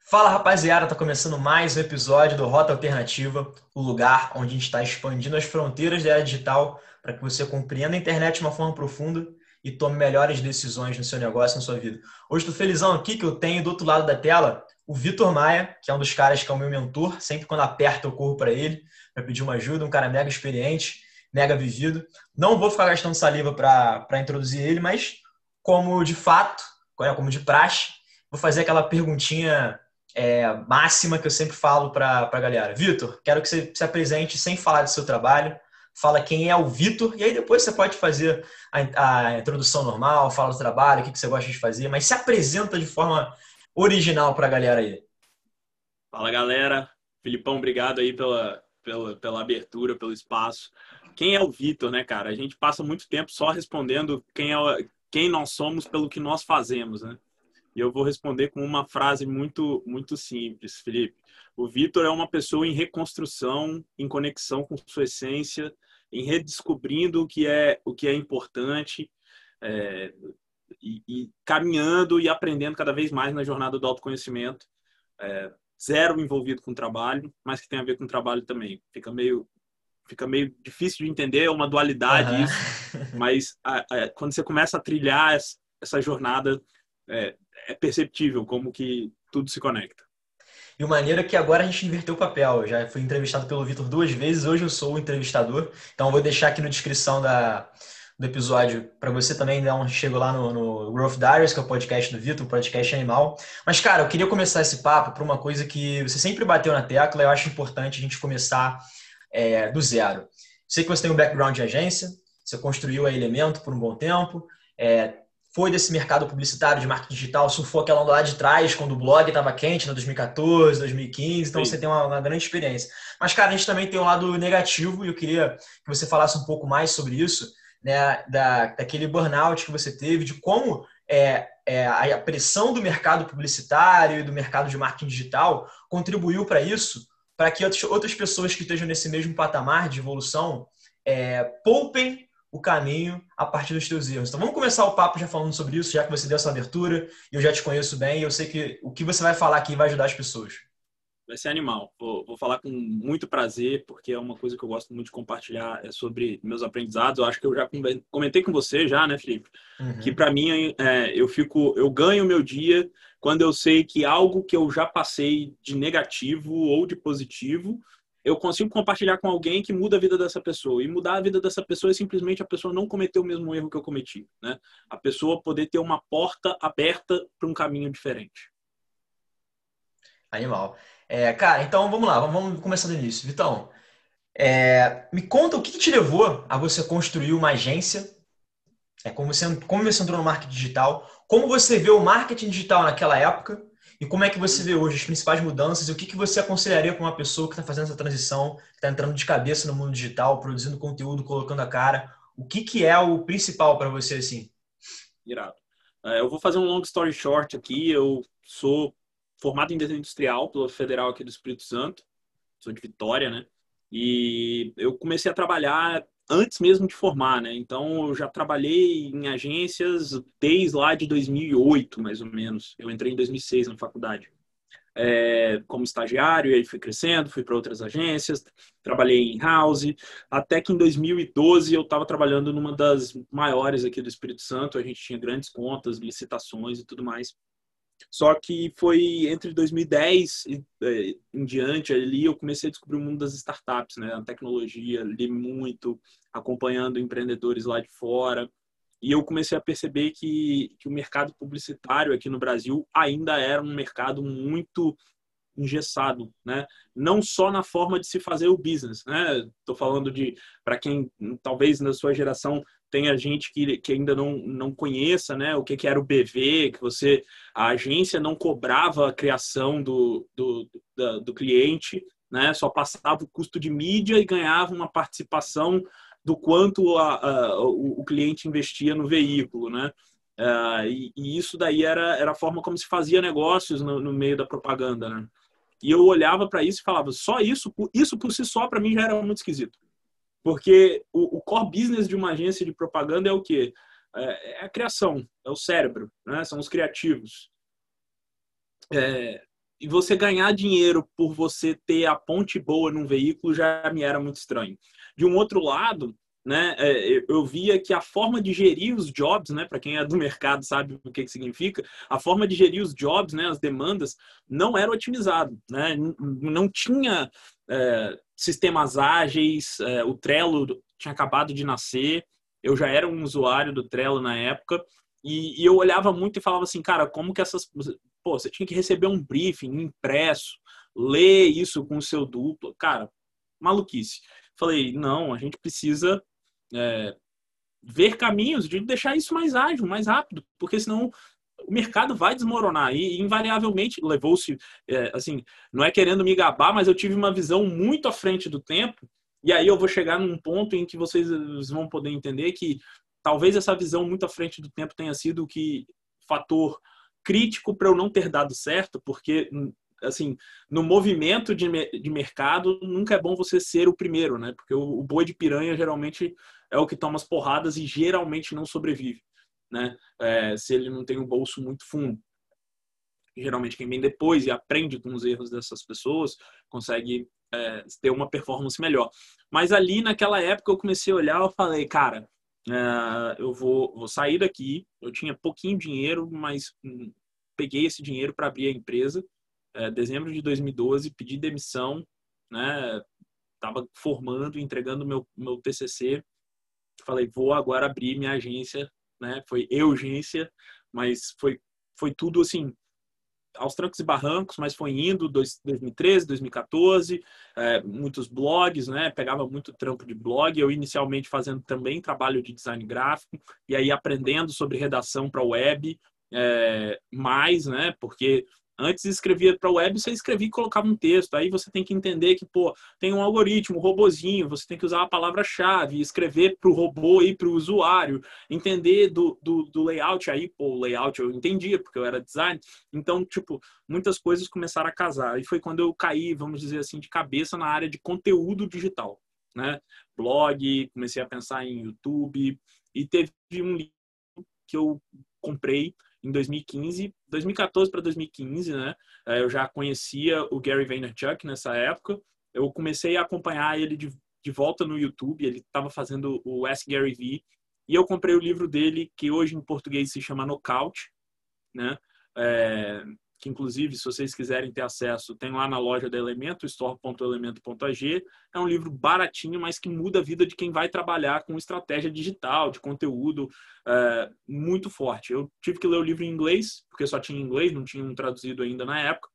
Fala rapaziada, tá começando mais um episódio do Rota Alternativa, o lugar onde a gente está expandindo as fronteiras da era digital para que você compreenda a internet de uma forma profunda e tome melhores decisões no seu negócio, na sua vida. Hoje estou felizão aqui que eu tenho do outro lado da tela o Vitor Maia, que é um dos caras que é o meu mentor. Sempre quando aperta eu corro para ele para pedir uma ajuda, um cara mega experiente, mega vivido. Não vou ficar gastando saliva para introduzir ele, mas como de fato, como de praxe, vou fazer aquela perguntinha é, máxima que eu sempre falo para a galera. Vitor, quero que você se apresente sem falar do seu trabalho. Fala quem é o Vitor, e aí depois você pode fazer a, a introdução normal, fala do trabalho, o que, que você gosta de fazer, mas se apresenta de forma original para a galera aí. Fala galera, Filipão, obrigado aí pela, pela, pela abertura, pelo espaço. Quem é o Vitor, né, cara? A gente passa muito tempo só respondendo quem, é, quem nós somos pelo que nós fazemos, né? E eu vou responder com uma frase muito, muito simples, Felipe. O Vitor é uma pessoa em reconstrução, em conexão com sua essência, em redescobrindo o que é, o que é importante, é, e, e, caminhando e aprendendo cada vez mais na jornada do autoconhecimento. É, zero envolvido com trabalho, mas que tem a ver com trabalho também. Fica meio fica meio difícil de entender, é uma dualidade uhum. isso, mas a, a, quando você começa a trilhar essa, essa jornada, é, é perceptível como que tudo se conecta. E o maneiro é que agora a gente inverteu o papel. Eu já fui entrevistado pelo Vitor duas vezes, hoje eu sou o entrevistador. Então vou deixar aqui na descrição da, do episódio para você também dar um chego lá no, no Growth Diaries, que é o podcast do Vitor, o podcast animal. Mas, cara, eu queria começar esse papo por uma coisa que você sempre bateu na tecla e eu acho importante a gente começar é, do zero. Sei que você tem um background de agência, você construiu a Elemento por um bom tempo, é, foi desse mercado publicitário de marketing digital, surfou aquela onda lá de trás, quando o blog estava quente, em 2014, 2015, então Sim. você tem uma, uma, grande experiência. Mas, cara, a gente também tem um lado negativo e eu queria que você falasse um pouco mais sobre isso, né, da, daquele burnout que você teve, de como é, é, a pressão do mercado publicitário e do mercado de marketing digital contribuiu para isso, para que outras pessoas que estejam nesse mesmo patamar de evolução é, poupem o caminho a partir dos teus erros. Então vamos começar o papo já falando sobre isso, já que você deu essa abertura e eu já te conheço bem e eu sei que o que você vai falar aqui vai ajudar as pessoas. Vai ser animal. Vou, vou falar com muito prazer, porque é uma coisa que eu gosto muito de compartilhar é sobre meus aprendizados. Eu acho que eu já comentei com você já, né, Felipe? Uhum. Que para mim é, eu fico, eu ganho meu dia quando eu sei que algo que eu já passei de negativo ou de positivo eu consigo compartilhar com alguém que muda a vida dessa pessoa. E mudar a vida dessa pessoa é simplesmente a pessoa não cometer o mesmo erro que eu cometi. Né? A pessoa poder ter uma porta aberta para um caminho diferente. Animal. É, cara, então vamos lá, vamos começar do início. Vitão, é, me conta o que, que, te levou a você construir uma agência, é, como, você, como você entrou no marketing digital, como você vê o marketing digital naquela época e como é que você vê hoje as principais mudanças e o que, que você aconselharia para uma pessoa que está fazendo essa transição, que está entrando de cabeça no mundo digital, produzindo conteúdo, colocando a cara? O que, que é o principal para você, assim? Irado. É, eu vou fazer um long story short aqui. Eu sou formado em desenho industrial pela Federal aqui do Espírito Santo. Sou de Vitória, né? E eu comecei a trabalhar antes mesmo de formar, né? Então eu já trabalhei em agências desde lá de 2008, mais ou menos. Eu entrei em 2006 na faculdade. É, como estagiário, e aí fui crescendo, fui para outras agências, trabalhei em house, até que em 2012 eu estava trabalhando numa das maiores aqui do Espírito Santo, a gente tinha grandes contas, licitações e tudo mais. Só que foi entre 2010 e é, em diante ali eu comecei a descobrir o mundo das startups, né? A tecnologia, li muito, acompanhando empreendedores lá de fora. E eu comecei a perceber que, que o mercado publicitário aqui no Brasil ainda era um mercado muito engessado, né? Não só na forma de se fazer o business, né? Estou falando de para quem talvez na sua geração tenha gente que, que ainda não, não conheça, né? O que, que era o BV, que você a agência não cobrava a criação do, do, do, cliente, né? Só passava o custo de mídia e ganhava uma participação do quanto a, a, o, o, cliente investia no veículo, né? Uh, e, e, isso daí era, era a forma como se fazia negócios no, no meio da propaganda, né? E eu olhava para isso e falava, só isso, isso por si só para mim já era muito esquisito. Porque o, o, core business de uma agência de propaganda é o quê? É, é a criação, é o cérebro, né? são os criativos. É, e você ganhar dinheiro por você ter a ponte boa num veículo já me era muito estranho. De um outro lado, né, é, eu via que a forma de gerir os jobs, né, para quem é do mercado sabe o que, que significa, a forma de gerir os jobs, né, as demandas, não era otimizado, né, não tinha é, sistemas ágeis, é, o Trello tinha acabado de nascer, eu já era um usuário do Trello na época, e, e eu olhava muito e falava assim, cara, como que essas pô, você tinha que receber um briefing impresso, ler isso com o seu duplo. Cara, maluquice. Falei, não, a gente precisa é, ver caminhos de deixar isso mais ágil, mais rápido, porque senão o mercado vai desmoronar e invariavelmente levou-se é, assim não é querendo me gabar mas eu tive uma visão muito à frente do tempo e aí eu vou chegar num ponto em que vocês vão poder entender que talvez essa visão muito à frente do tempo tenha sido o que fator crítico para eu não ter dado certo, porque assim, no movimento de, de mercado, nunca é bom você ser o primeiro, né? Porque o, o boi de piranha geralmente é o que toma as porradas e geralmente não sobrevive, né? É, se ele não tem um bolso muito fundo. Geralmente quem vem depois e aprende com os erros dessas pessoas consegue é, ter uma performance melhor. Mas ali naquela época eu comecei a olhar, eu falei, cara, é, eu vou, vou sair daqui. Eu tinha pouquinho dinheiro, mas hum, peguei esse dinheiro para abrir a empresa. É, dezembro de 2012, pedi demissão, né? Tava formando, entregando meu meu TCC. Falei, vou agora abrir minha agência, né? Foi urgência, mas foi foi tudo assim aos trancos e barrancos, mas foi indo 2013, 2014, é, muitos blogs, né? Pegava muito trampo de blog. Eu inicialmente fazendo também trabalho de design gráfico e aí aprendendo sobre redação para web, é, mais, né? Porque Antes escrevia para web, você escrevia e colocava um texto. Aí você tem que entender que, pô, tem um algoritmo, um robozinho, você tem que usar a palavra-chave, escrever para o robô e para o usuário, entender do, do, do, layout. Aí, pô, o layout eu entendia, porque eu era design. Então, tipo, muitas coisas começaram a casar. E foi quando eu caí, vamos dizer assim, de cabeça na área de conteúdo digital, né? Blog, comecei a pensar em YouTube. E teve um livro que eu comprei em 2015, 2014 para 2015, né? É, eu já conhecia o Gary Vaynerchuk nessa época. Eu comecei a acompanhar ele de, de volta no YouTube. Ele estava fazendo o Ask Gary V e eu comprei o livro dele que hoje em português se chama Knockout, né? É, que inclusive, se vocês quiserem ter acesso, tem lá na loja da Elemento, store.elemento.ag. É um livro baratinho, mas que muda a vida de quem vai trabalhar com estratégia digital, de conteúdo é, muito forte. Eu tive que ler o livro em inglês, porque só tinha inglês, não tinha um traduzido ainda na época.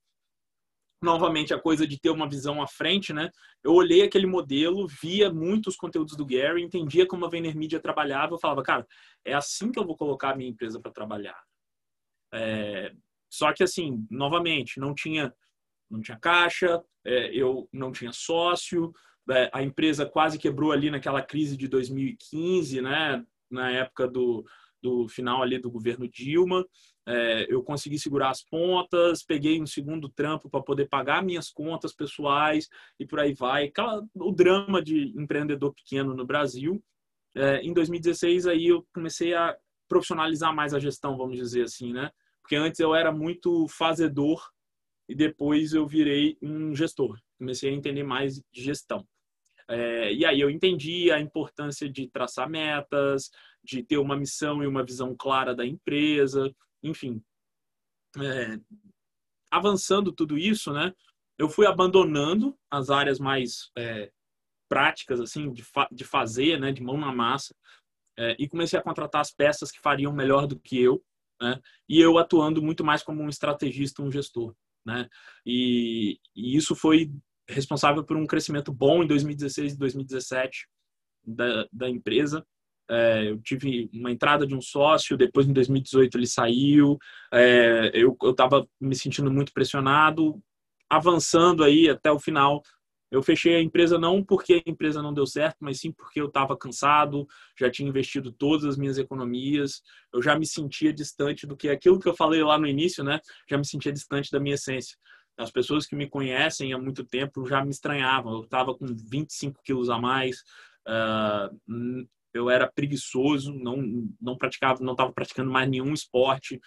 Novamente, a coisa de ter uma visão à frente, né? Eu olhei aquele modelo, via muitos conteúdos do Gary, entendia como a VaynerMedia trabalhava, eu falava, cara, é assim que eu vou colocar a minha empresa para trabalhar. É, só que assim, novamente, não tinha não tinha caixa, é, eu não tinha sócio, é, a empresa quase quebrou ali naquela crise de 2015, né? Na época do, do final ali do governo Dilma. É, eu consegui segurar as pontas, peguei um segundo trampo para poder pagar minhas contas pessoais e por aí vai. Aquela, o drama de empreendedor pequeno no Brasil. É, em 2016 aí eu comecei a profissionalizar mais a gestão, vamos dizer assim, né? Porque antes eu era muito fazedor e depois eu virei um gestor. Comecei a entender mais de gestão. É, e aí eu entendi a importância de traçar metas, de ter uma missão e uma visão clara da empresa, enfim. É, avançando tudo isso, né? Eu fui abandonando as áreas mais é, práticas, assim, de, fa de fazer, né? De mão na massa. É, e comecei a contratar as peças que fariam melhor do que eu né? E eu atuando muito mais como um estrategista, um gestor, né? E, e isso foi responsável por um crescimento bom em 2016 e 2017 da, da empresa. É, eu tive uma entrada de um sócio, depois em 2018 ele saiu, é, eu estava me sentindo muito pressionado, avançando aí até o final eu fechei a empresa não porque a empresa não deu certo, mas sim porque eu estava cansado, já tinha investido todas as minhas economias, eu já me sentia distante do que aquilo que eu falei lá no início, né? Já me sentia distante da minha essência. As pessoas que me conhecem há muito tempo já me estranhavam. Eu estava com 25 quilos a mais, uh, eu era preguiçoso, não não praticava, não estava praticando mais nenhum esporte,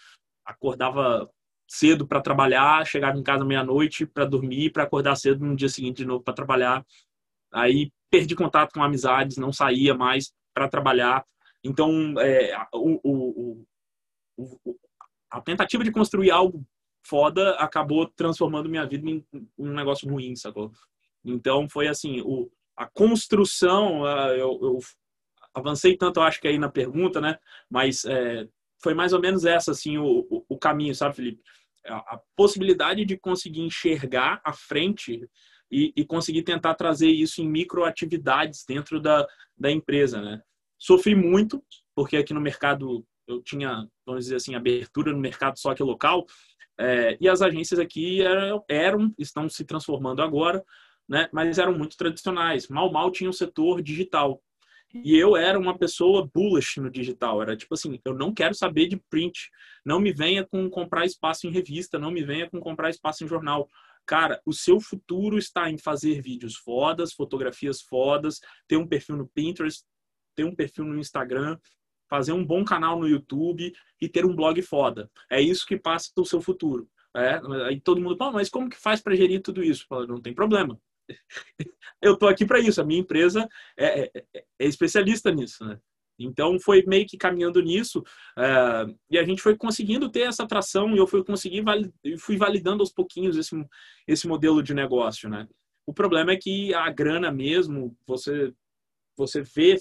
acordava cedo para trabalhar, chegava em casa meia-noite para dormir, para acordar cedo no dia seguinte de novo para trabalhar. Aí perdi contato com amizades, não saía mais para trabalhar. Então, é, o, o, o, a tentativa de construir algo foda acabou transformando minha vida em um negócio ruim, sacou? Então, foi assim, o, a construção, eu, eu avancei tanto, eu acho que aí na pergunta, né? Mas é, foi mais ou menos essa, assim, o, o, o caminho, sabe, Felipe? A, possibilidade de conseguir enxergar a frente e, e, conseguir tentar trazer isso em microatividades dentro da, da empresa, né? Sofri muito, porque aqui no mercado eu tinha, vamos dizer assim, abertura no mercado só que local, é, e as agências aqui eram, eram, estão se transformando agora, né? Mas eram muito tradicionais. Mal, mal tinha um setor digital. E eu era uma pessoa bullish no digital. Era tipo assim, eu não quero saber de print. Não me venha com comprar espaço em revista, não me venha com comprar espaço em jornal. Cara, o seu futuro está em fazer vídeos fodas, fotografias fodas, ter um perfil no Pinterest, ter um perfil no Instagram, fazer um bom canal no YouTube e ter um blog foda. É isso que passa o seu futuro. É, aí todo mundo, mas como que faz para gerir tudo isso? Fala, não tem problema. Eu estou aqui para isso. A minha empresa é, é, é, é, especialista nisso, né? Então foi meio que caminhando nisso uh, e a gente foi conseguindo ter essa atração e eu fui conseguir fui validando aos pouquinhos esse, esse modelo de negócio, né? O problema é que a grana mesmo você você vê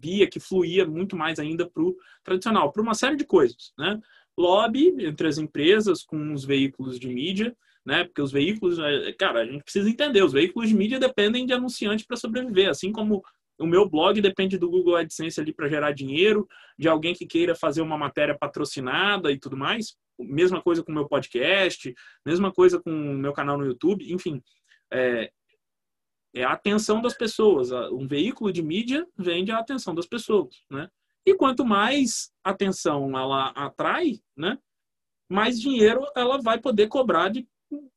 via que fluía muito mais ainda para o tradicional, por uma série de coisas, né? Lobby entre as empresas com os veículos de mídia, né? Porque os veículos, é, cara, a gente precisa entender, os veículos de mídia dependem de anunciante para sobreviver, assim como o meu blog depende do Google AdSense ali para gerar dinheiro, de alguém que queira fazer uma matéria patrocinada e tudo mais. Mesma coisa com o meu podcast, mesma coisa com o meu canal no YouTube, enfim. É, é a atenção das pessoas. Um veículo de mídia vende a atenção das pessoas, né? E quanto mais atenção ela atrai, né? Mais dinheiro ela vai poder cobrar de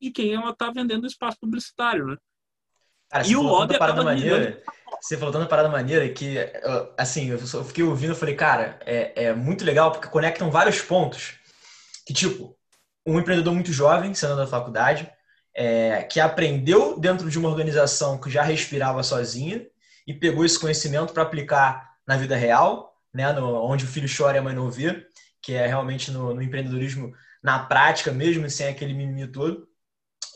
de quem ela está vendendo espaço publicitário, né? Cara, e o lobby parada maneira, Você falou tanta parada maneira que, assim, eu fiquei ouvindo e falei, cara, é, é muito legal porque conectam vários pontos. Que, tipo, um empreendedor muito jovem, sendo da faculdade, é, que aprendeu dentro de uma organização que já respirava sozinha e pegou esse conhecimento para aplicar na vida real, né, no, onde o filho chora e a mãe não vê, que é realmente no, no empreendedorismo na prática mesmo, sem aquele mimimi todo.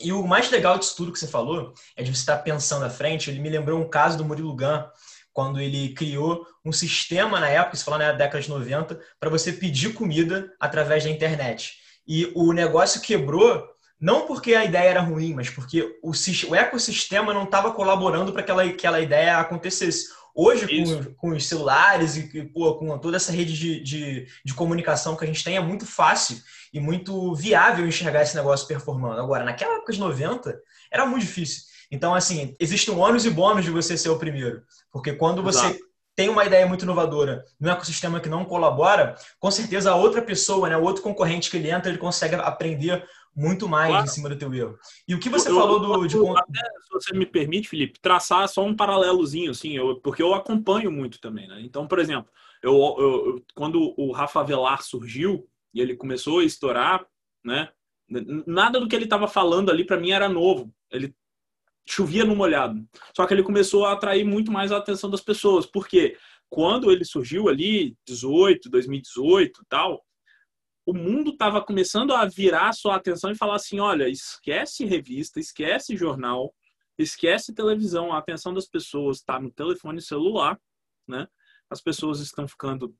E o mais legal disso tudo que você falou é de você estar pensando à frente. Ele me lembrou um caso do Murilo Gun, quando ele criou um sistema na época, se falando na década de 90, para você pedir comida através da internet. E o negócio quebrou não porque a ideia era ruim, mas porque o, o ecossistema não estava colaborando para que aquela, aquela ideia acontecesse. Hoje, com, com, os celulares e pô, com toda essa rede de, de, de, comunicação que a gente tem, é muito fácil e muito viável enxergar esse negócio performando. Agora, naquela época de 90, era muito difícil. Então, assim, existe um ônus e bônus de você ser o primeiro. Porque quando você Exato. tem uma ideia muito inovadora no ecossistema que não colabora, com certeza a outra pessoa, né, o outro concorrente que ele entra, ele consegue aprender muito mais claro. em cima do teu erro. E o que você eu, falou do. De... Até, se você me permite, Felipe, traçar só um paralelozinho, assim, eu, porque eu acompanho muito também, né? Então, por exemplo, eu, eu, quando o Rafa Velar surgiu e ele começou a estourar, né? Nada do que ele estava falando ali para mim era novo. Ele chovia no molhado. Só que ele começou a atrair muito mais a atenção das pessoas. Porque quando ele surgiu ali, 18, 2018 tal, o mundo estava começando a virar sua atenção e falar assim: olha, esquece revista, esquece jornal, esquece televisão. A atenção das pessoas está no telefone celular, né? As pessoas estão ficando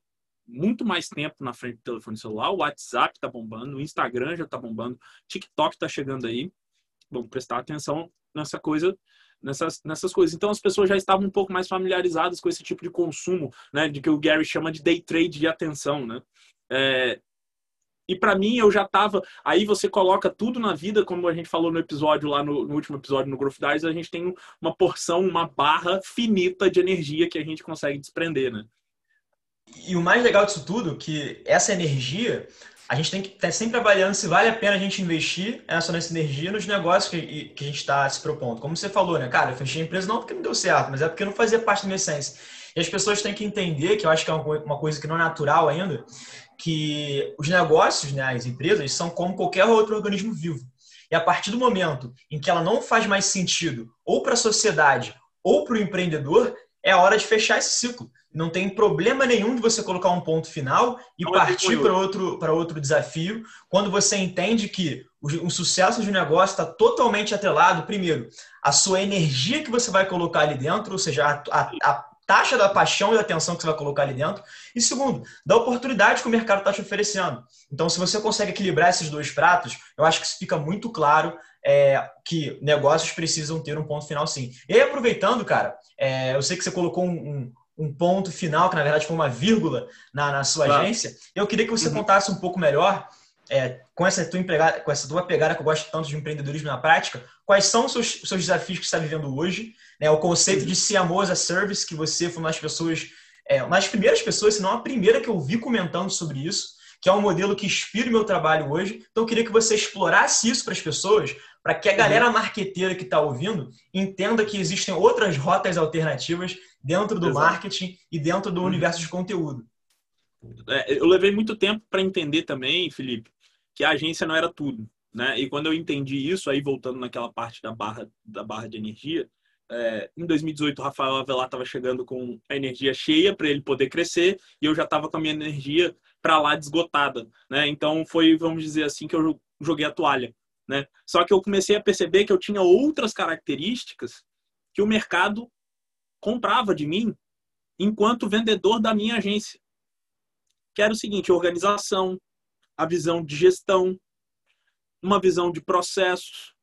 muito mais tempo na frente do telefone celular. O WhatsApp está bombando, o Instagram já está bombando, TikTok está chegando aí. Vamos prestar atenção nessa coisa nessas, nessas coisas. Então as pessoas já estavam um pouco mais familiarizadas com esse tipo de consumo, né, de que o Gary chama de day trade de atenção, né? É, e para mim, eu já tava. Aí você coloca tudo na vida, como a gente falou no episódio lá no, no último episódio no Growth Dice, a gente tem uma porção, uma barra finita de energia que a gente consegue desprender, né? E o mais legal disso tudo, que essa energia, a gente tem que estar sempre avaliando se vale a pena a gente investir essa nessa energia nos negócios que, que a gente está se propondo. Como você falou, né? Cara, eu fechei a empresa não porque não deu certo, mas é porque não fazia parte da minha essência. E as pessoas têm que entender, que eu acho que é uma coisa que não é natural ainda, que os negócios, né, as empresas, são como qualquer outro organismo vivo. E a partir do momento em que ela não faz mais sentido ou para a sociedade ou para o empreendedor, é a hora de fechar esse ciclo. Não tem problema nenhum de você colocar um ponto final e não partir para outro, para outro desafio, quando você entende que o, o sucesso de um negócio está totalmente atrelado, primeiro, a sua energia que você vai colocar ali dentro, ou seja, a, a, a taxa da paixão e da atenção que você vai colocar ali dentro. E segundo, da oportunidade que o mercado está te oferecendo. Então, se você consegue equilibrar esses dois pratos, eu acho que isso fica muito claro é, que negócios precisam ter um ponto final sim. E aproveitando, cara, é, eu sei que você colocou um, um, um, ponto final, que na verdade foi uma vírgula na, na sua claro. agência. Eu queria que você uhum. contasse um pouco melhor, é, com, essa tua empregada, com essa tua pegada que eu gosto tanto de empreendedorismo na prática, quais são os seus, seus desafios que você está vivendo hoje? Né, o conceito uhum. de CMO as a Service, que você foi uma das pessoas, é, uma das primeiras pessoas, se não a primeira que eu vi comentando sobre isso que é um modelo que inspira o meu trabalho hoje. Então, eu queria que você explorasse isso para as pessoas, para que a galera uhum. marqueteira que está ouvindo entenda que existem outras rotas alternativas dentro do Exato. marketing e dentro do uhum. universo de conteúdo. É, eu levei muito tempo para entender também, Felipe, que a agência não era tudo. Né? E quando eu entendi isso, aí voltando naquela parte da barra, da barra de energia, é, em 2018 o Rafael Avelar estava chegando com a energia cheia para ele poder crescer e eu já estava com a minha energia para lá desgotada, né? Então foi, vamos dizer assim, que eu joguei a toalha, né? Só que eu comecei a perceber que eu tinha outras características que o mercado comprava de mim enquanto vendedor da minha agência. Que era o seguinte, organização, a visão de gestão, uma visão de processos.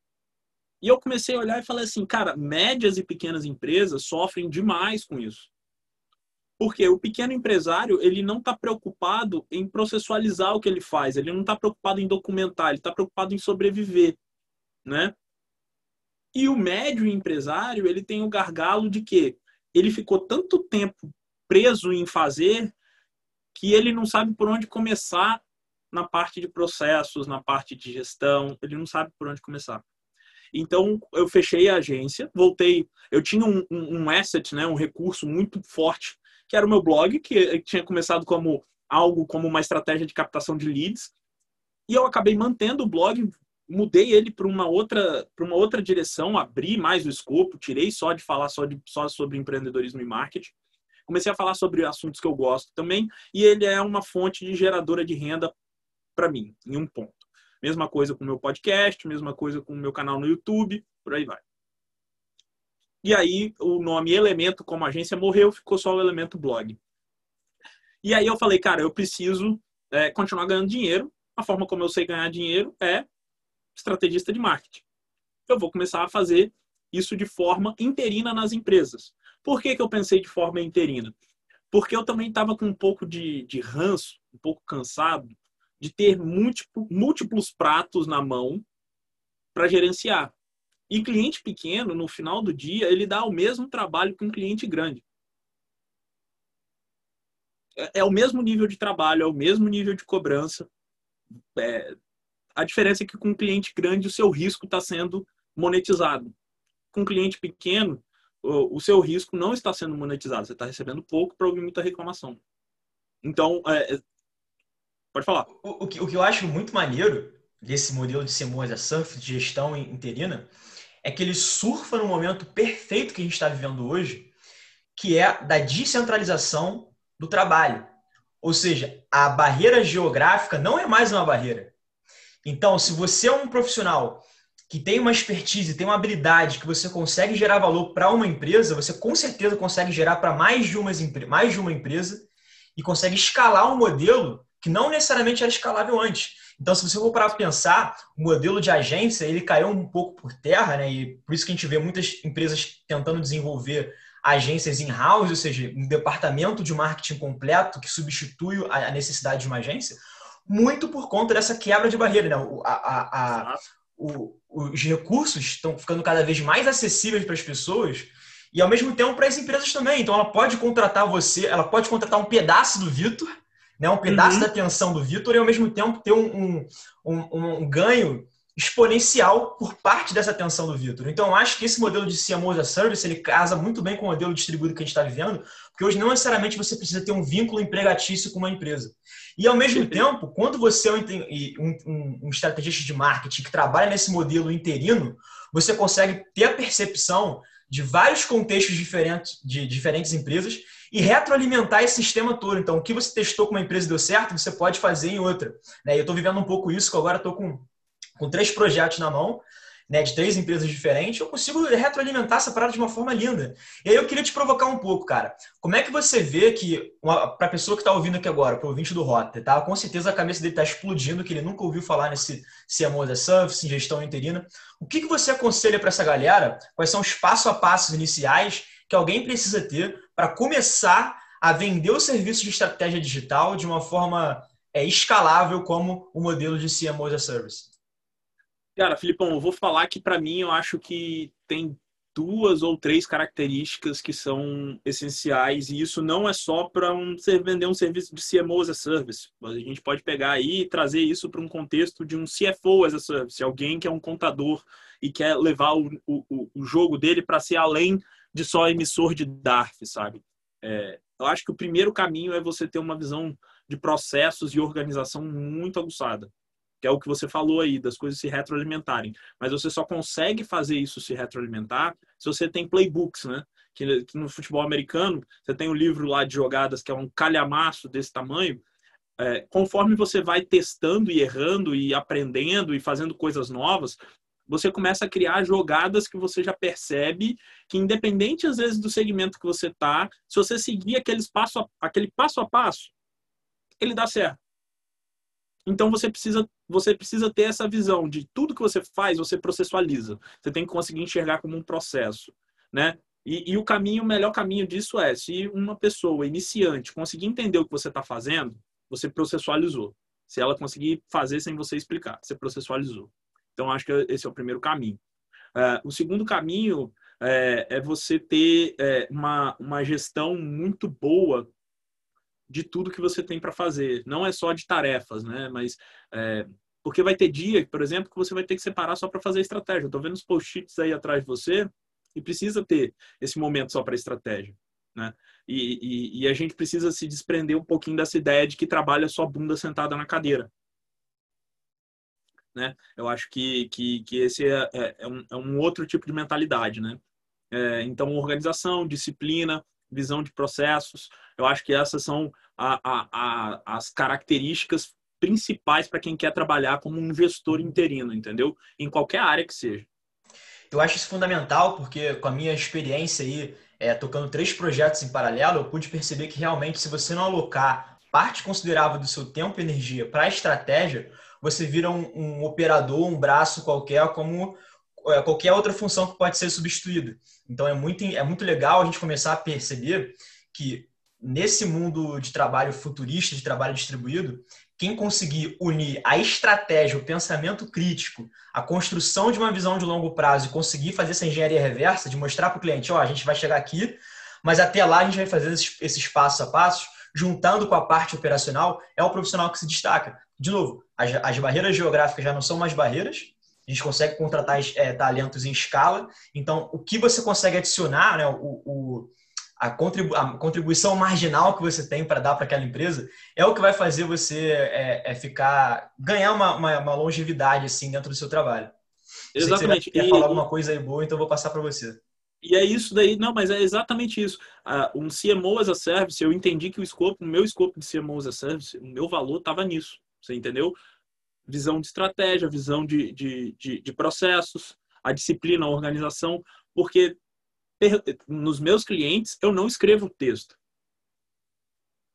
E eu comecei a olhar e falei assim, cara, médias e pequenas empresas sofrem demais com isso. Porque o pequeno empresário, ele não está preocupado em processualizar o que ele faz, ele não está preocupado em documentar, ele está preocupado em sobreviver, né? E o médio empresário, ele tem o gargalo de que ele ficou tanto tempo preso em fazer que ele não sabe por onde começar na parte de processos, na parte de gestão, ele não sabe por onde começar. Então, eu fechei a agência, voltei. Eu tinha um, um, um asset, né, um recurso muito forte que era o meu blog, que tinha começado como algo como uma estratégia de captação de leads. E eu acabei mantendo o blog, mudei ele para uma outra para uma outra direção, abri mais o escopo, tirei só de falar só, de, só sobre empreendedorismo e marketing. Comecei a falar sobre assuntos que eu gosto também, e ele é uma fonte de geradora de renda para mim, em um ponto. Mesma coisa com o meu podcast, mesma coisa com o meu canal no YouTube, por aí vai. E aí o nome Elemento como agência morreu, ficou só o Elemento Blog. E aí eu falei, cara, eu preciso é, continuar ganhando dinheiro. A forma como eu sei ganhar dinheiro é estrategista de marketing. Eu vou começar a fazer isso de forma interina nas empresas. Por que, que eu pensei de forma interina? Porque eu também estava com um pouco de, de ranço, um pouco cansado de ter múltiplo, múltiplos pratos na mão para gerenciar. E cliente pequeno, no final do dia, ele dá o mesmo trabalho que um cliente grande. É, é o mesmo nível de trabalho, é o mesmo nível de cobrança. É, a diferença é que com um cliente grande o seu risco está sendo monetizado. Com um cliente pequeno, o, seu risco não está sendo monetizado. Você está recebendo pouco para ouvir muita reclamação. Então, é, é, pode falar. O, o, que, o que eu acho muito maneiro desse modelo de Simões, a surf de gestão interina, é que ele surfa no momento perfeito que a gente está vivendo hoje, que é da descentralização do trabalho. Ou seja, a barreira geográfica não é mais uma barreira. Então, se você é um profissional que tem uma expertise, tem uma habilidade que você consegue gerar valor para uma empresa, você com certeza consegue gerar para mais, de uma, mais de uma empresa e consegue escalar um modelo que não necessariamente era escalável antes. Então, se você for parar para pensar, o modelo de agência ele caiu um pouco por terra, né? E por isso que a gente vê muitas empresas tentando desenvolver agências in-house, ou seja, um departamento de marketing completo que substitui a necessidade de uma agência, muito por conta dessa quebra de barreira, né? A, a, a, o, os recursos estão ficando cada vez mais acessíveis para as pessoas e ao mesmo tempo para as empresas também. Então, ela pode contratar você, ela pode contratar um pedaço do Vitor né, um pedaço uhum. da atenção do Vitor e ao mesmo tempo ter um, um, um, um ganho exponencial por parte dessa atenção do Vitor. Então, eu acho que esse modelo de CMO as a Service ele casa muito bem com o modelo distribuído que a gente está vivendo, porque hoje não necessariamente você precisa ter um vínculo empregatício com uma empresa. E, ao mesmo tempo, quando você é um, um, um estrategista de marketing que trabalha nesse modelo interino, você consegue ter a percepção de vários contextos diferentes de diferentes empresas e retroalimentar esse sistema todo. Então, o que você testou com uma empresa deu certo, você pode fazer em outra. Né? Eu estou vivendo um pouco isso, que agora estou com com três projetos na mão, né, de três empresas diferentes, eu consigo retroalimentar essa parada de uma forma linda. E aí eu queria te provocar um pouco, cara. Como é que você vê que, para a pessoa que está ouvindo aqui agora, para o ouvinte do Rota, tá? com certeza a cabeça dele está explodindo, que ele nunca ouviu falar nesse CMO da em gestão interina. O que, que você aconselha para essa galera? Quais são os passo a passos iniciais que alguém precisa ter para começar a vender o serviço de estratégia digital de uma forma é, escalável como o modelo de CMO da Service? Cara, Filipão, eu vou falar que para mim eu acho que tem duas ou três características que são essenciais e isso não é só para um, vender um serviço de CMO as a service. A gente pode pegar aí e trazer isso para um contexto de um CFO as a service, alguém que é um contador e quer levar o, o, o jogo dele para ser além de só emissor de DARF, sabe? É, eu acho que o primeiro caminho é você ter uma visão de processos e organização muito aguçada que é o que você falou aí, das coisas se retroalimentarem. Mas você só consegue fazer isso se retroalimentar se você tem playbooks, né? Que, que no futebol americano, você tem um livro lá de jogadas que é um calhamaço desse tamanho. É, conforme você vai testando e errando e aprendendo e fazendo coisas novas, você começa a criar jogadas que você já percebe que, independente às vezes do segmento que você tá, se você seguir aqueles passo a, aquele passo a passo, ele dá certo. Então você precisa, você precisa ter essa visão de tudo que você faz, você processualiza. Você tem que conseguir enxergar como um processo, né? E, e o caminho, o melhor caminho disso é se uma pessoa iniciante conseguir entender o que você está fazendo, você processualizou. Se ela conseguir fazer sem você explicar, você processualizou. Então acho que esse é o primeiro caminho. Uh, o segundo caminho é, é você ter é, uma, uma gestão muito boa de tudo que você tem para fazer. Não é só de tarefas, né? Mas é, porque vai ter dia, por exemplo, que você vai ter que separar só para fazer estratégia. Eu tô vendo os post-its aí atrás de você e precisa ter esse momento só para estratégia, né? E, e, e, a gente precisa se desprender um pouquinho dessa ideia de que trabalha só bunda sentada na cadeira. Né? Eu acho que, que, que esse é, é, é, um, é um outro tipo de mentalidade, né? É, então, organização, disciplina, visão de processos. Eu acho que essas são a, a, a, as características principais para quem quer trabalhar como um gestor interino, entendeu? Em qualquer área que seja. Eu acho isso fundamental porque com a minha experiência aí é, tocando três projetos em paralelo, eu pude perceber que realmente se você não alocar parte considerável do seu tempo e energia para a estratégia, você vira um, um operador, um braço qualquer, como qualquer outra função que pode ser substituída. Então é muito, é muito legal a gente começar a perceber que nesse mundo de trabalho futurista, de trabalho distribuído, quem conseguir unir a estratégia, o pensamento crítico, a construção de uma visão de longo prazo e conseguir fazer essa engenharia reversa, de mostrar para o cliente, ó, oh, a gente vai chegar aqui, mas até lá a gente vai fazer esses, esses passos a passos, juntando com a parte operacional, é o profissional que se destaca. De novo, as, as barreiras geográficas já não são mais barreiras, a gente consegue contratar é, talentos em escala. Então, o que você consegue adicionar, né, o, o a, contribu a, contribuição marginal que você tem para dar para aquela empresa é o que vai fazer você é, é ficar ganhar uma, uma, uma, longevidade assim dentro do seu trabalho. Exatamente. Você quer falar alguma coisa aí boa, então eu vou passar para você. E é isso daí, não, mas é exatamente isso. Uh, um CMO as a service, eu entendi que o escopo, o meu escopo de CMO as a service, o meu valor estava nisso. Você entendeu? Visão de estratégia, visão de, de, de, de processos, a disciplina, a organização, porque nos meus clientes eu não escrevo texto.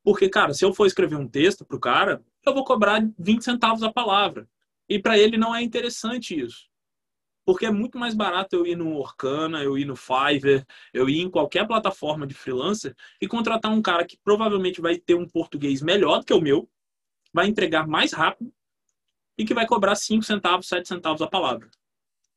Porque, cara, se eu for escrever um texto para o cara, eu vou cobrar 20 centavos a palavra. E para ele não é interessante isso. Porque é muito mais barato eu ir no Orkana, eu ir no Fiverr, eu ir em qualquer plataforma de freelancer e contratar um cara que provavelmente vai ter um português melhor do que o meu, vai entregar mais rápido e que vai cobrar 5 centavos, 7 centavos a palavra.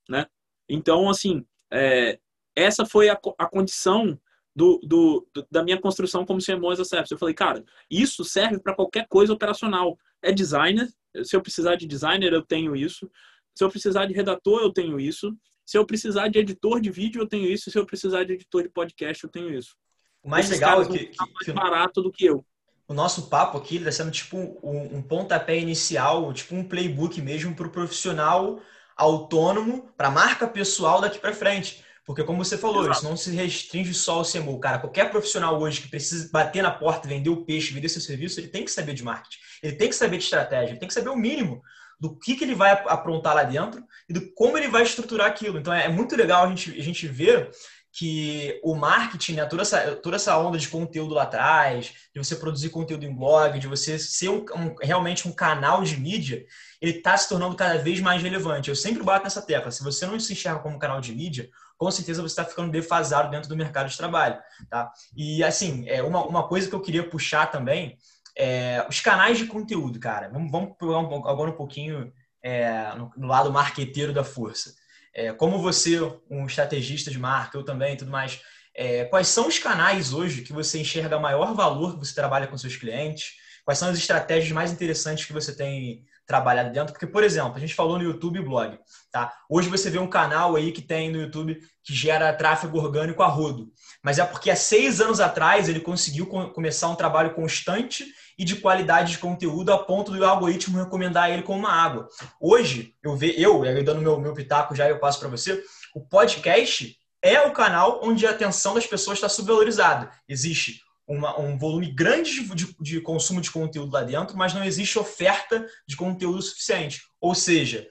Né? Então, assim, é, essa foi a, a condição do, do, do, da minha construção como CMO as a Service. Eu falei, cara, isso serve para qualquer coisa operacional. É designer, se eu precisar de designer, eu tenho isso. Se eu precisar de redator, eu tenho isso. Se eu precisar de editor de vídeo, eu tenho isso. Se eu precisar de editor de podcast, eu tenho isso. O mais Esses legal é que, que, mais barato do que eu. O nosso papo aqui está sendo tipo um, um pontapé inicial, tipo um playbook mesmo para o profissional autônomo, para a marca pessoal daqui para frente. Porque, como você falou, Exato. isso não se restringe só ao CMO. Cara, qualquer profissional hoje que precisa bater na porta, vender o peixe, vender seu serviço, ele tem que saber de marketing. Ele tem que saber de estratégia. Ele tem que saber o mínimo do que, que ele vai aprontar lá dentro e do como ele vai estruturar aquilo. Então, é, é muito legal a gente, a gente ver que o marketing, né, toda, essa, toda essa onda de conteúdo lá atrás, de você produzir conteúdo em blog, de você ser um, um, realmente um canal de mídia, ele está se tornando cada vez mais relevante. Eu sempre bato nessa tecla. Se você não se enxerga como canal de mídia, com certeza você está ficando defasado dentro do mercado de trabalho. Tá? E, assim, é uma, uma coisa que eu queria puxar também é os canais de conteúdo, cara. Vamos, vamos pegar um, agora um pouquinho é, no, no lado marqueteiro da força é, como você, um estrategista de marca, eu também tudo mais, é, quais são os canais hoje que você enxerga maior valor que você trabalha com seus clientes? Quais são as estratégias mais interessantes que você tem trabalhado dentro? Porque, por exemplo, a gente falou no YouTube e blog, tá? Hoje você vê um canal aí que tem no YouTube que gera tráfego orgânico a rodo. Mas é porque há seis anos atrás ele conseguiu começar um trabalho constante e de qualidade de conteúdo a ponto do algoritmo recomendar ele como uma água. Hoje, eu ve, eu, eu dando meu, meu pitaco já eu passo para você, o podcast é o canal onde a atenção das pessoas está subvalorizada. Existe uma, um volume grande de, de, consumo de conteúdo lá dentro, mas não existe oferta de conteúdo suficiente. Ou seja,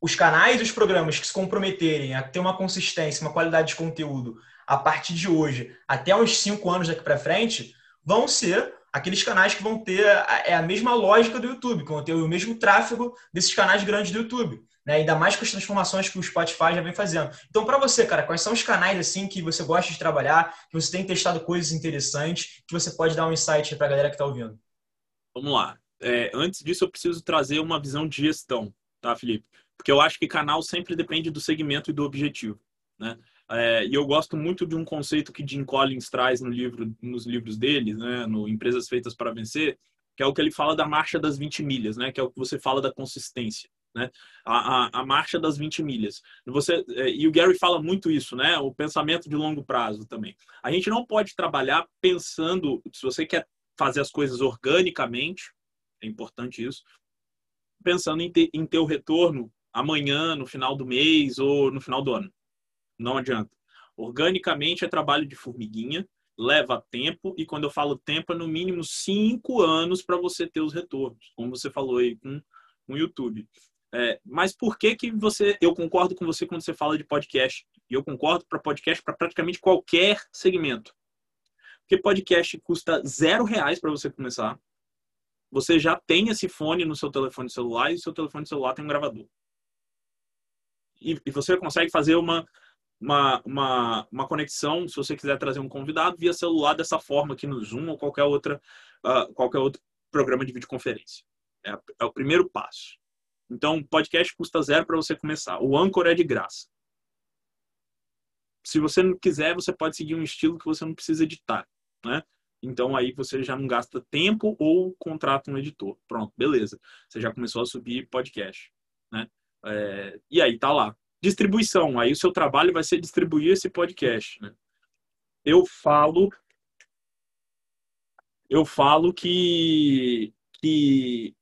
os canais e os programas que se comprometerem a ter uma consistência, uma qualidade de conteúdo a partir de hoje, até uns cinco anos daqui para frente, vão ser aqueles canais que vão ter a, é a mesma lógica do YouTube, que vão ter o mesmo tráfego desses canais grandes do YouTube. Né? Ainda mais com as transformações que o Spotify já vem fazendo. Então, para você, cara, quais são os canais assim que você gosta de trabalhar, que você tem testado coisas interessantes, que você pode dar um insight para a galera que está ouvindo? Vamos lá. É, antes disso, eu preciso trazer uma visão de gestão, tá, Felipe? Porque eu acho que canal sempre depende do segmento e do objetivo, né? É, e eu gosto muito de um conceito que Jim Collins traz no livro, nos livros dele, né, no Empresas Feitas para Vencer, que é o que ele fala da marcha das 20 milhas, né, que é o que você fala da consistência. Né? A, a, a marcha das 20 milhas. Você, é, e o Gary fala muito isso, né? o pensamento de longo prazo também. A gente não pode trabalhar pensando, se você quer fazer as coisas organicamente, é importante isso, pensando em ter, em ter o retorno amanhã, no final do mês ou no final do ano. Não adianta. Organicamente é trabalho de formiguinha, leva tempo, e quando eu falo tempo, é no mínimo cinco anos para você ter os retornos, como você falou aí com o YouTube. É, mas por que que você, eu concordo com você quando você fala de podcast, e eu concordo para podcast para praticamente qualquer segmento. Porque podcast custa zero reais para você começar. Você já tem esse fone no seu telefone celular e seu telefone celular tem um gravador. E, e você consegue fazer uma uma, uma, uma conexão, se você quiser trazer um convidado, via celular dessa forma aqui no Zoom ou qualquer, outra, uh, qualquer outro programa de videoconferência. É, é o primeiro passo. Então, podcast custa zero para você começar. O Anchor é de graça. Se você não quiser, você pode seguir um estilo que você não precisa editar, né? Então aí você já não gasta tempo ou contrata um editor. Pronto, beleza. Você já começou a subir podcast, né? É, e aí tá lá distribuição. Aí o seu trabalho vai ser distribuir esse podcast. Né? Eu falo, eu falo que, que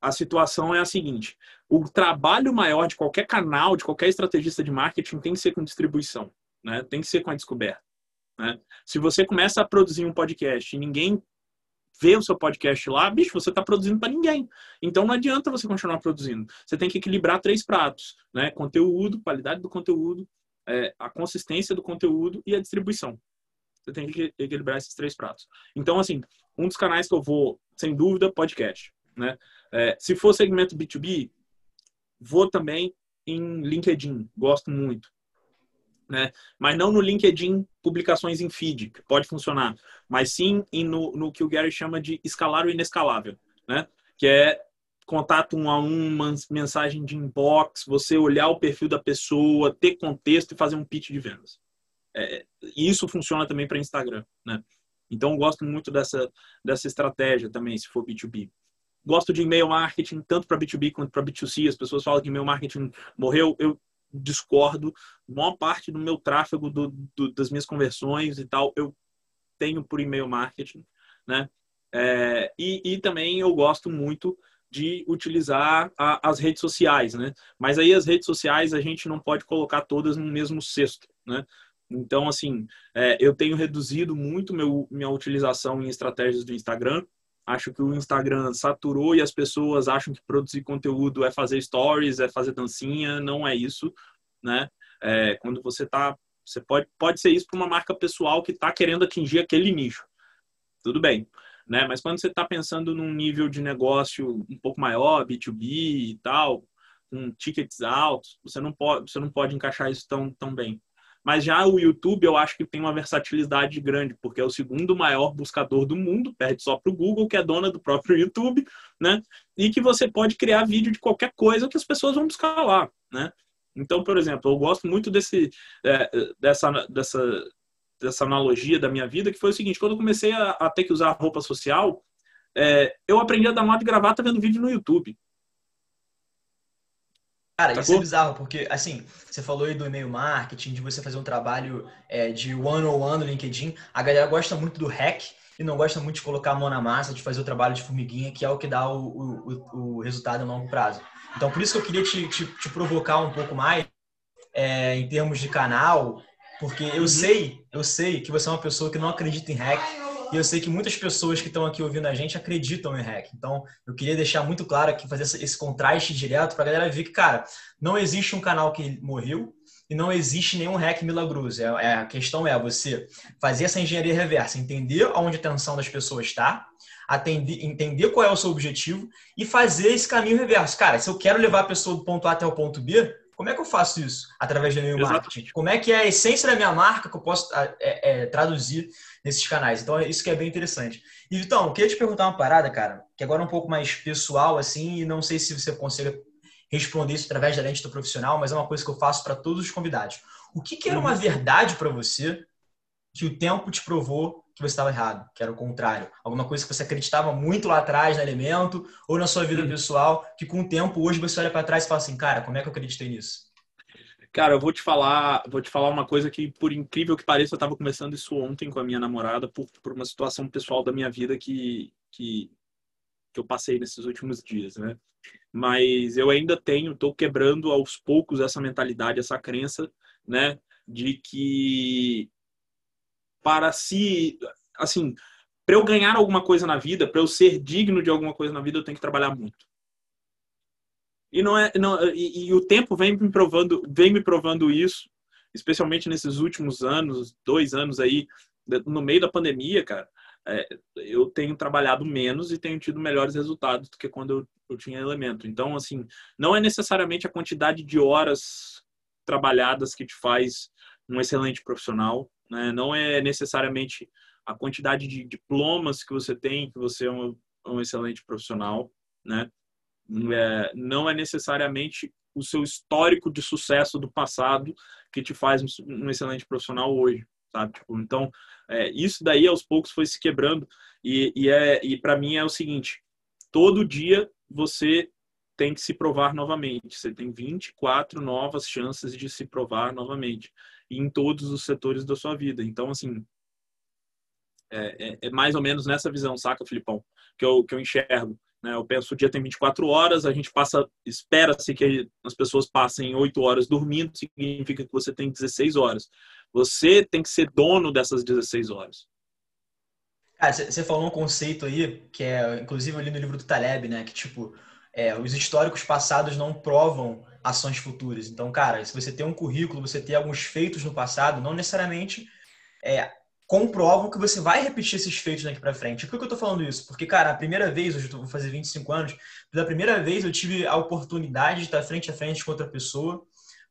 a situação é a seguinte: o trabalho maior de qualquer canal, de qualquer estrategista de marketing, tem que ser com distribuição, né? Tem que ser com a descoberta. Né? Se você começa a produzir um podcast e ninguém vê o seu podcast lá, bicho, você está produzindo para ninguém. Então não adianta você continuar produzindo. Você tem que equilibrar três pratos, né? Conteúdo, qualidade do conteúdo, é, a consistência do conteúdo e a distribuição. Você tem que equilibrar esses três pratos. Então, assim, um dos canais que eu vou, sem dúvida, podcast. Né? É, se for segmento B2B, vou também em LinkedIn. Gosto muito né? Mas não no LinkedIn publicações em feed, que pode funcionar, mas sim no, no que o Gary chama de escalar o inescalável, né? Que é contato um a um, mensagem de inbox, você olhar o perfil da pessoa, ter contexto e fazer um pitch de vendas. É, isso funciona também para Instagram, né? Então, gosto muito dessa, dessa estratégia também, se for B2B. gosto de e-mail marketing tanto para B2B quanto para B2C. As pessoas falam que e-mail marketing morreu. Eu discordo. Maior parte do meu tráfego, do, do, das minhas conversões e tal, eu tenho por e-mail marketing, né? É, e, e, também eu gosto muito de utilizar a, as redes sociais, né? Mas aí as redes sociais a gente não pode colocar todas no mesmo cesto, né? Então, assim, é, eu tenho reduzido muito meu, minha utilização em estratégias do Instagram. Acho que o Instagram saturou e as pessoas acham que produzir conteúdo é fazer stories, é fazer dancinha. Não é isso, né? É, quando você tá, você pode, pode ser isso para uma marca pessoal que está querendo atingir aquele nicho. Tudo bem né? Mas quando você está pensando num nível de negócio um pouco maior, B2B e tal, com tickets altos, você não pode, você não pode encaixar isso tão, tão bem. Mas já o YouTube eu acho que tem uma versatilidade grande, porque é o segundo maior buscador do mundo, perde só para o Google, que é dona do próprio YouTube, né? E que você pode criar vídeo de qualquer coisa que as pessoas vão buscar lá, né? Então, por exemplo, eu gosto muito desse, é, dessa, dessa, dessa analogia da minha vida, que foi o seguinte: quando eu comecei a, a ter que usar roupa social, é, eu aprendi a dar moda de gravata vendo vídeo no YouTube. Cara, Sacou? isso é bizarro, porque, assim, você falou aí do e-mail marketing, de você fazer um trabalho é, de one-on-one no LinkedIn. A galera gosta muito do hack e não gosta muito de colocar a mão na massa, de fazer o trabalho de formiguinha, que é o que dá o, o, o resultado a longo prazo. Então, por isso que eu queria te, te, te provocar um pouco mais é, em termos de canal, porque eu uhum. sei, eu sei que você é uma pessoa que não acredita em hack. E eu sei que muitas pessoas que estão aqui ouvindo a gente acreditam em hack. Então, eu queria deixar muito claro aqui, fazer esse contraste direto para a galera ver que, cara, não existe um canal que morreu e não existe nenhum hack milagroso. É, é, a questão é você fazer essa engenharia reversa, entender onde a atenção das pessoas está, atender, entender qual é o seu objetivo e fazer esse caminho reverso. Cara, se eu quero levar a pessoa do ponto A até o ponto B, como é que eu faço isso através do e-mail marketing? Como é que é a essência da minha marca que eu posso é, é, traduzir nesses canais? Então, é isso que é bem interessante. E, Vitão, eu queria te perguntar uma parada, cara, que agora é um pouco mais pessoal, assim, e não sei se você consegue responder isso através da lente do profissional, mas é uma coisa que eu faço para todos os convidados. O que, que era uma uhum. verdade para você que o tempo te provou que você estava errado, que era o contrário. Alguma coisa que você acreditava muito lá atrás no elemento ou na sua vida pessoal, que com o tempo hoje você olha para trás e fala assim, cara, como é que eu acreditei nisso? Cara, eu vou te falar, vou te falar uma coisa que, por incrível que pareça, eu estava conversando isso ontem com a minha namorada por, por uma situação pessoal da minha vida que, que, que eu passei nesses últimos dias, né? Mas eu ainda tenho, estou quebrando aos poucos essa mentalidade, essa crença, né? De que para se, assim, para eu ganhar alguma coisa na vida, para eu ser digno de alguma coisa na vida, eu tenho que trabalhar muito. E não é, não, e, e, o tempo vem me provando, vem me provando isso, especialmente nesses últimos anos, dois anos aí, no meio da pandemia, cara. É, eu tenho trabalhado menos e tenho tido melhores resultados do que quando eu, eu tinha elemento. Então, assim, não é necessariamente a quantidade de horas trabalhadas que te faz um excelente profissional, né? Não é necessariamente a quantidade de diplomas que você tem, que você é um, um excelente profissional, né? É, não é necessariamente o seu histórico de sucesso do passado que te faz um, excelente profissional hoje, sabe? Tipo, então, é, isso daí aos poucos foi se quebrando e, e é e para mim é o seguinte: todo dia você tem que se provar novamente. Você tem 24 novas chances de se provar novamente em todos os setores da sua vida. Então, assim, é, é, é mais ou menos nessa visão, saca, Filipão, que eu, que eu enxergo. Né? Eu penso o dia tem 24 horas, a gente passa, espera-se que as pessoas passem 8 horas dormindo, significa que você tem 16 horas. Você tem que ser dono dessas 16 horas. Você falou um conceito aí, que é, inclusive, ali no livro do Taleb, né? Que, tipo, é, os históricos passados não provam ações futuras. Então, cara, se você tem um currículo, você tem alguns feitos no passado, não necessariamente é, comprovam que você vai repetir esses feitos daqui para frente. Por que eu tô falando isso? Porque, cara, a primeira vez, hoje eu vou fazer 25 anos, pela primeira vez eu tive a oportunidade de estar frente a frente com outra pessoa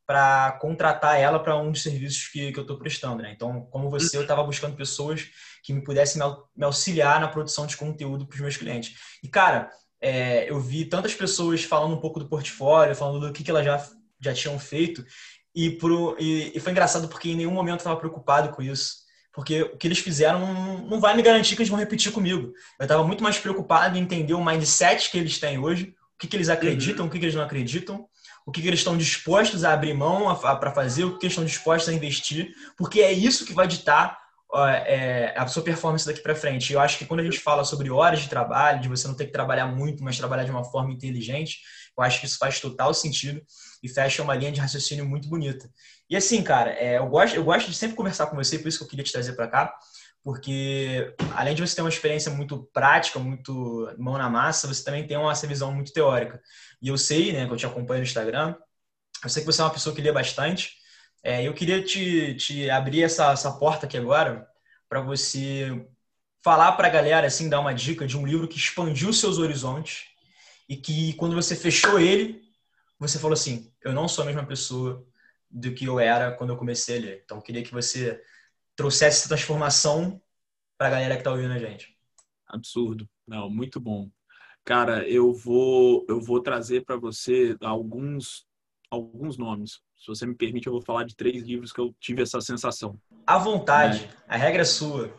para contratar ela para um dos serviços que, que eu estou prestando. Né? Então, como você, eu estava buscando pessoas que me pudessem me auxiliar na produção de conteúdo para os meus clientes. E, cara, é, eu vi tantas pessoas falando um pouco do portfólio, falando do que, que elas já, já tinham feito, e, pro, e, e foi engraçado porque em nenhum momento eu estava preocupado com isso. porque o que eles fizeram não, vai me garantir que eles vão repetir comigo. Eu estava muito mais preocupado em entender o mindset que eles têm hoje, o que, que eles acreditam, uhum. o que, que eles não acreditam, o que, que eles estão dispostos a abrir mão para fazer, o que, que eles estão dispostos a investir, porque é isso que vai ditar é, a sua performance daqui para frente. Eu acho que quando a gente fala sobre horas de trabalho, de você não ter que trabalhar muito, mas trabalhar de uma forma inteligente, eu acho que isso faz total sentido e fecha uma linha de raciocínio muito bonita. E assim, cara, é, eu, gosto, eu gosto de sempre conversar com você, por isso que eu queria te trazer para cá, porque além de você ter uma experiência muito prática, muito mão na massa, você também tem uma, visão muito teórica. E eu sei, né, que eu te acompanho no Instagram, eu sei que você é uma pessoa que lê bastante, é, eu queria te, te abrir essa, essa porta aqui agora para você falar para a galera, assim, dar uma dica de um livro que expandiu seus horizontes e que quando você fechou ele, você falou assim: eu não sou a mesma pessoa do que eu era quando eu comecei a ler. Então, eu queria que você trouxesse essa transformação para a galera que está ouvindo a gente. Absurdo. Não, muito bom. Cara, eu vou eu vou trazer para você alguns alguns nomes. Se você me permite, eu vou falar de três livros que eu tive essa sensação. À vontade, é. a regra é sua.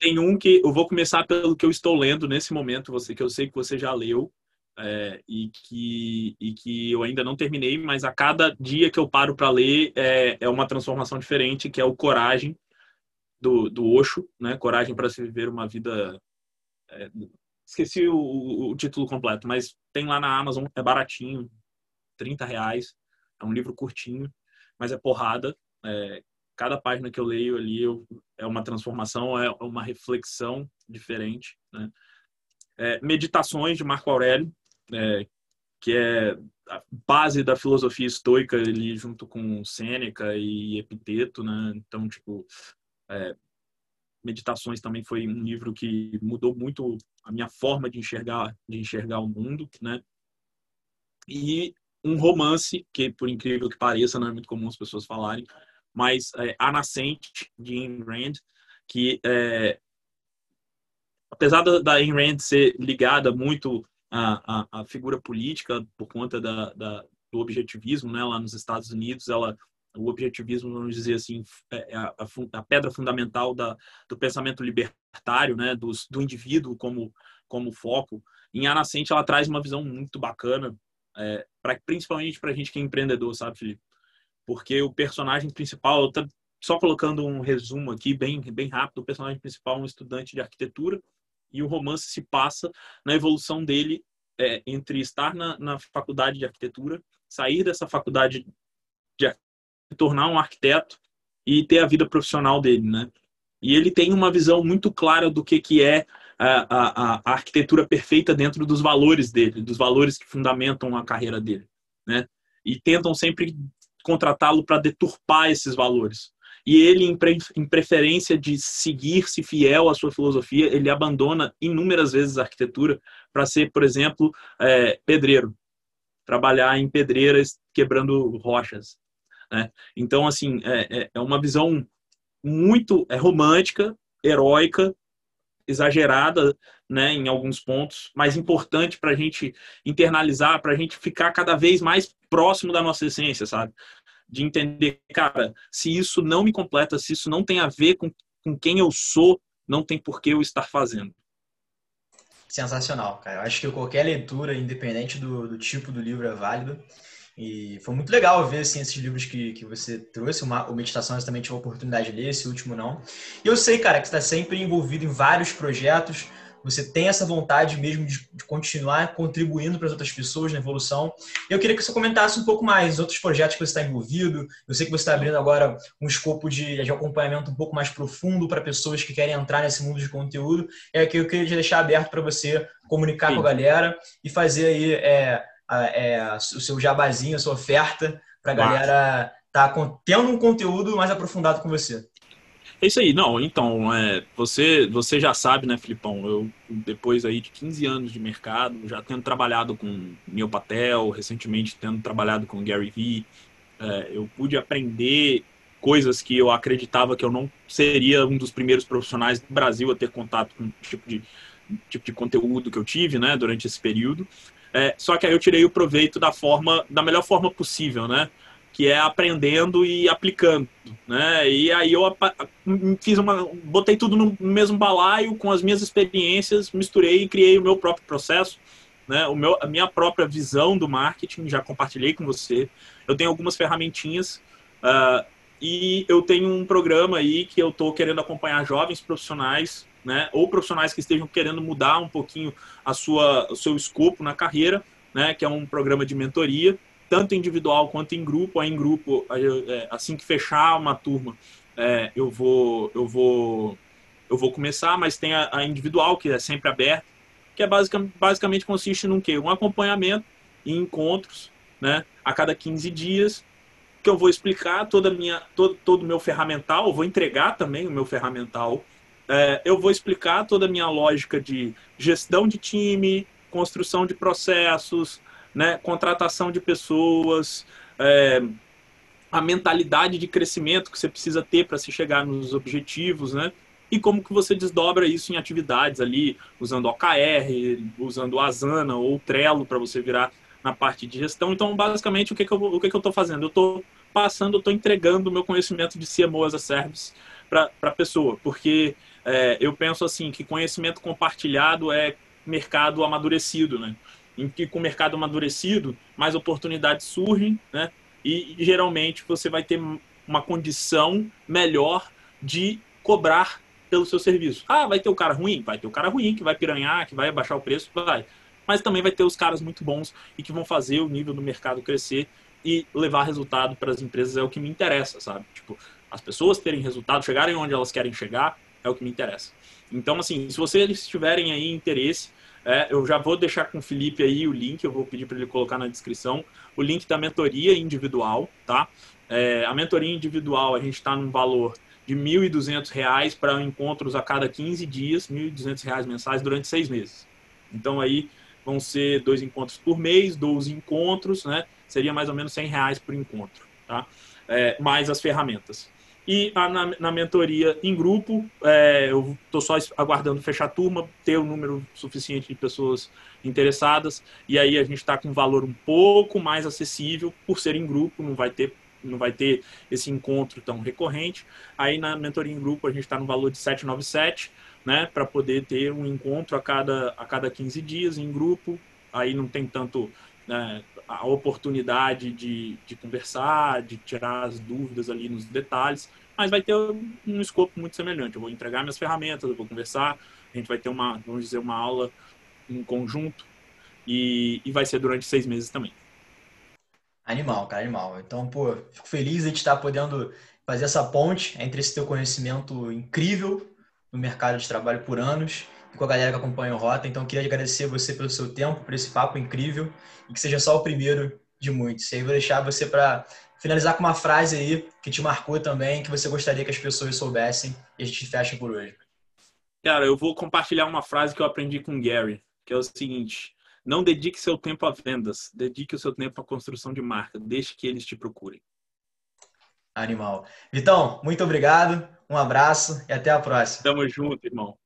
Tem um que eu vou começar pelo que eu estou lendo nesse momento, você que eu sei que você já leu é, e que e que eu ainda não terminei, mas a cada dia que eu paro para ler é, é uma transformação diferente, que é o Coragem do, do Osho, né? Coragem para se viver uma vida é, esqueci o, o, título completo, mas tem lá na Amazon, é baratinho, 30 reais. É um livro curtinho, mas é porrada. É, cada página que eu leio ali eu, é uma transformação, é uma reflexão diferente. Né? É, Meditações de Marco Aurélio, é, que é a base da filosofia estoica ali junto com Sêneca e Epiteto, né? Então, tipo, é, Meditações também foi um livro que mudou muito a minha forma de enxergar de enxergar o mundo, né? E um romance, que por incrível que pareça, não é muito comum as pessoas falarem, mas é, A Nascente, de Ayn Rand, que é, apesar da, Ayn Rand ser ligada muito à, à, à figura política por conta da, da, do objetivismo, né, lá nos Estados Unidos, ela o objetivismo, vamos dizer assim, é, é a, a, a pedra fundamental da, do pensamento libertário, né, dos, do indivíduo como, como foco. Em A Nascente, ela traz uma visão muito bacana é, pra, principalmente para gente que é empreendedor, sabe, Felipe? Porque o personagem principal, tá só colocando um resumo aqui, bem, bem rápido, o personagem principal é um estudante de arquitetura e o romance se passa na evolução dele é, entre estar na, na faculdade de arquitetura, sair dessa faculdade de tornar um arquiteto e ter a vida profissional dele, né? E ele tem uma visão muito clara do que, que é a, a, a, arquitetura perfeita dentro dos valores dele, dos valores que fundamentam a carreira dele, né? E tentam sempre contratá-lo para deturpar esses valores. E ele, em, pre, em preferência de seguir-se fiel à sua filosofia, ele abandona inúmeras vezes a arquitetura para ser, por exemplo, é, pedreiro, trabalhar em pedreiras quebrando rochas. Né? Então, assim, é, é, é uma visão muito é romântica, heróica, exagerada né, em alguns pontos, mas importante para a gente internalizar, para a gente ficar cada vez mais próximo da nossa essência, sabe? De entender, cara, se isso não me completa, se isso não tem a ver com, com quem eu sou, não tem por que eu estar fazendo. Sensacional, cara. Eu acho que qualquer leitura, independente do, do tipo do livro, é válida. E foi muito legal ver assim, esses livros que, que você trouxe. Uma, o Meditação eu também tive a oportunidade de ler, esse último não. E eu sei, cara, que você está sempre envolvido em vários projetos. Você tem essa vontade mesmo de, de continuar contribuindo para as outras pessoas na evolução. E eu queria que você comentasse um pouco mais outros projetos que você está envolvido. Eu sei que você está abrindo agora um escopo de, de acompanhamento um pouco mais profundo para pessoas que querem entrar nesse mundo de conteúdo. É que eu queria deixar aberto para você comunicar Sim. com a galera e fazer aí é, é, o seu jabazinho, a sua oferta, para a galera estar tá tendo um conteúdo mais aprofundado com você. É isso aí, não, então, é, você, você já sabe, né, Filipão, eu, depois aí de 15 anos de mercado, já tendo trabalhado com Neil Patel, recentemente tendo trabalhado com Gary Vee, é, eu pude aprender coisas que eu acreditava que eu não seria um dos primeiros profissionais do Brasil a ter contato com o tipo de, tipo de conteúdo que eu tive, né, durante esse período. É, só que aí eu tirei o proveito da forma, da melhor forma possível, né? que é aprendendo e aplicando, né? E aí eu fiz uma, botei tudo no mesmo balaio com as minhas experiências, misturei e criei o meu próprio processo, né? O meu, a minha própria visão do marketing, já compartilhei com você. Eu tenho algumas ferramentinhas uh, e eu tenho um programa aí que eu estou querendo acompanhar jovens profissionais, né? Ou profissionais que estejam querendo mudar um pouquinho a sua, o seu escopo na carreira, né? Que é um programa de mentoria tanto individual quanto em grupo. Aí em grupo, é, assim que fechar uma turma, é, eu vou eu vou eu vou começar, mas tem a, a individual que é sempre aberta, que é basicamente, basicamente consiste num quê? Um acompanhamento e encontros, né, a cada 15 dias, que eu vou explicar toda minha todo todo o meu ferramental, eu vou entregar também o meu ferramental. É, eu vou explicar toda a minha lógica de gestão de time, construção de processos, né, contratação de pessoas, é, a mentalidade de crescimento que você precisa ter para se chegar nos objetivos, né? E como que você desdobra isso em atividades ali, usando OKR, usando Asana ou Trello para você virar na parte de gestão. Então, basicamente, o que, que eu estou fazendo? Eu estou passando, eu estou entregando o meu conhecimento de CMO as a Service para a pessoa, porque é, eu penso assim que conhecimento compartilhado é mercado amadurecido, né? em que com o mercado amadurecido, mais oportunidades surgem, né? E geralmente você vai ter uma condição melhor de cobrar pelo seu serviço. Ah, vai ter o cara ruim? Vai ter o cara ruim que vai piranhar, que vai abaixar o preço, vai. Mas também vai ter os caras muito bons e que vão fazer o nível do mercado crescer e levar resultado para as empresas é o que me interessa, sabe? Tipo, as pessoas terem resultado, chegarem onde elas querem chegar, é o que me interessa. Então, assim, se vocês tiverem aí interesse, é, eu já vou deixar com o Felipe aí o link, eu vou pedir para ele colocar na descrição, o link da mentoria individual, tá? É, a mentoria individual, a gente está num valor de R$ 1.200 para encontros a cada 15 dias, R$ 1.200 mensais durante seis meses. Então aí vão ser dois encontros por mês, 12 encontros, né? Seria mais ou menos R$ reais por encontro, tá? É, mais as ferramentas. E a, na, na, mentoria em grupo, é, eu estou só aguardando fechar a turma, ter o um número suficiente de pessoas interessadas, e aí a gente está com um valor um pouco mais acessível, por ser em grupo, não vai ter não vai ter esse encontro tão recorrente. Aí na mentoria em grupo a gente está no valor de 797, né, para poder ter um encontro a cada, a cada 15 dias em grupo. Aí não tem tanto né, a oportunidade de, de conversar, de tirar as dúvidas ali nos detalhes, mas vai ter um escopo muito semelhante. Eu vou entregar minhas ferramentas, eu vou conversar, a gente vai ter uma, vamos dizer, uma aula em conjunto e, e vai ser durante seis meses também. Animal, cara, animal. Então, pô, fico feliz de estar podendo fazer essa ponte entre esse teu conhecimento incrível no mercado de trabalho por anos e com a galera que acompanha o Rota. Então, queria agradecer você pelo seu tempo, por esse papo incrível e que seja só o primeiro de muitos. E aí vou deixar você para finalizar com uma frase aí que te marcou também, que você gostaria que as pessoas soubessem e a gente fecha por hoje. Cara, eu vou compartilhar uma frase que eu aprendi com o Gary, que é o seguinte: não dedique seu tempo a vendas, dedique o seu tempo à construção de marca, deixe que eles te procurem. Animal. Vitão, muito obrigado, um abraço e até a próxima. Tamo junto, irmão.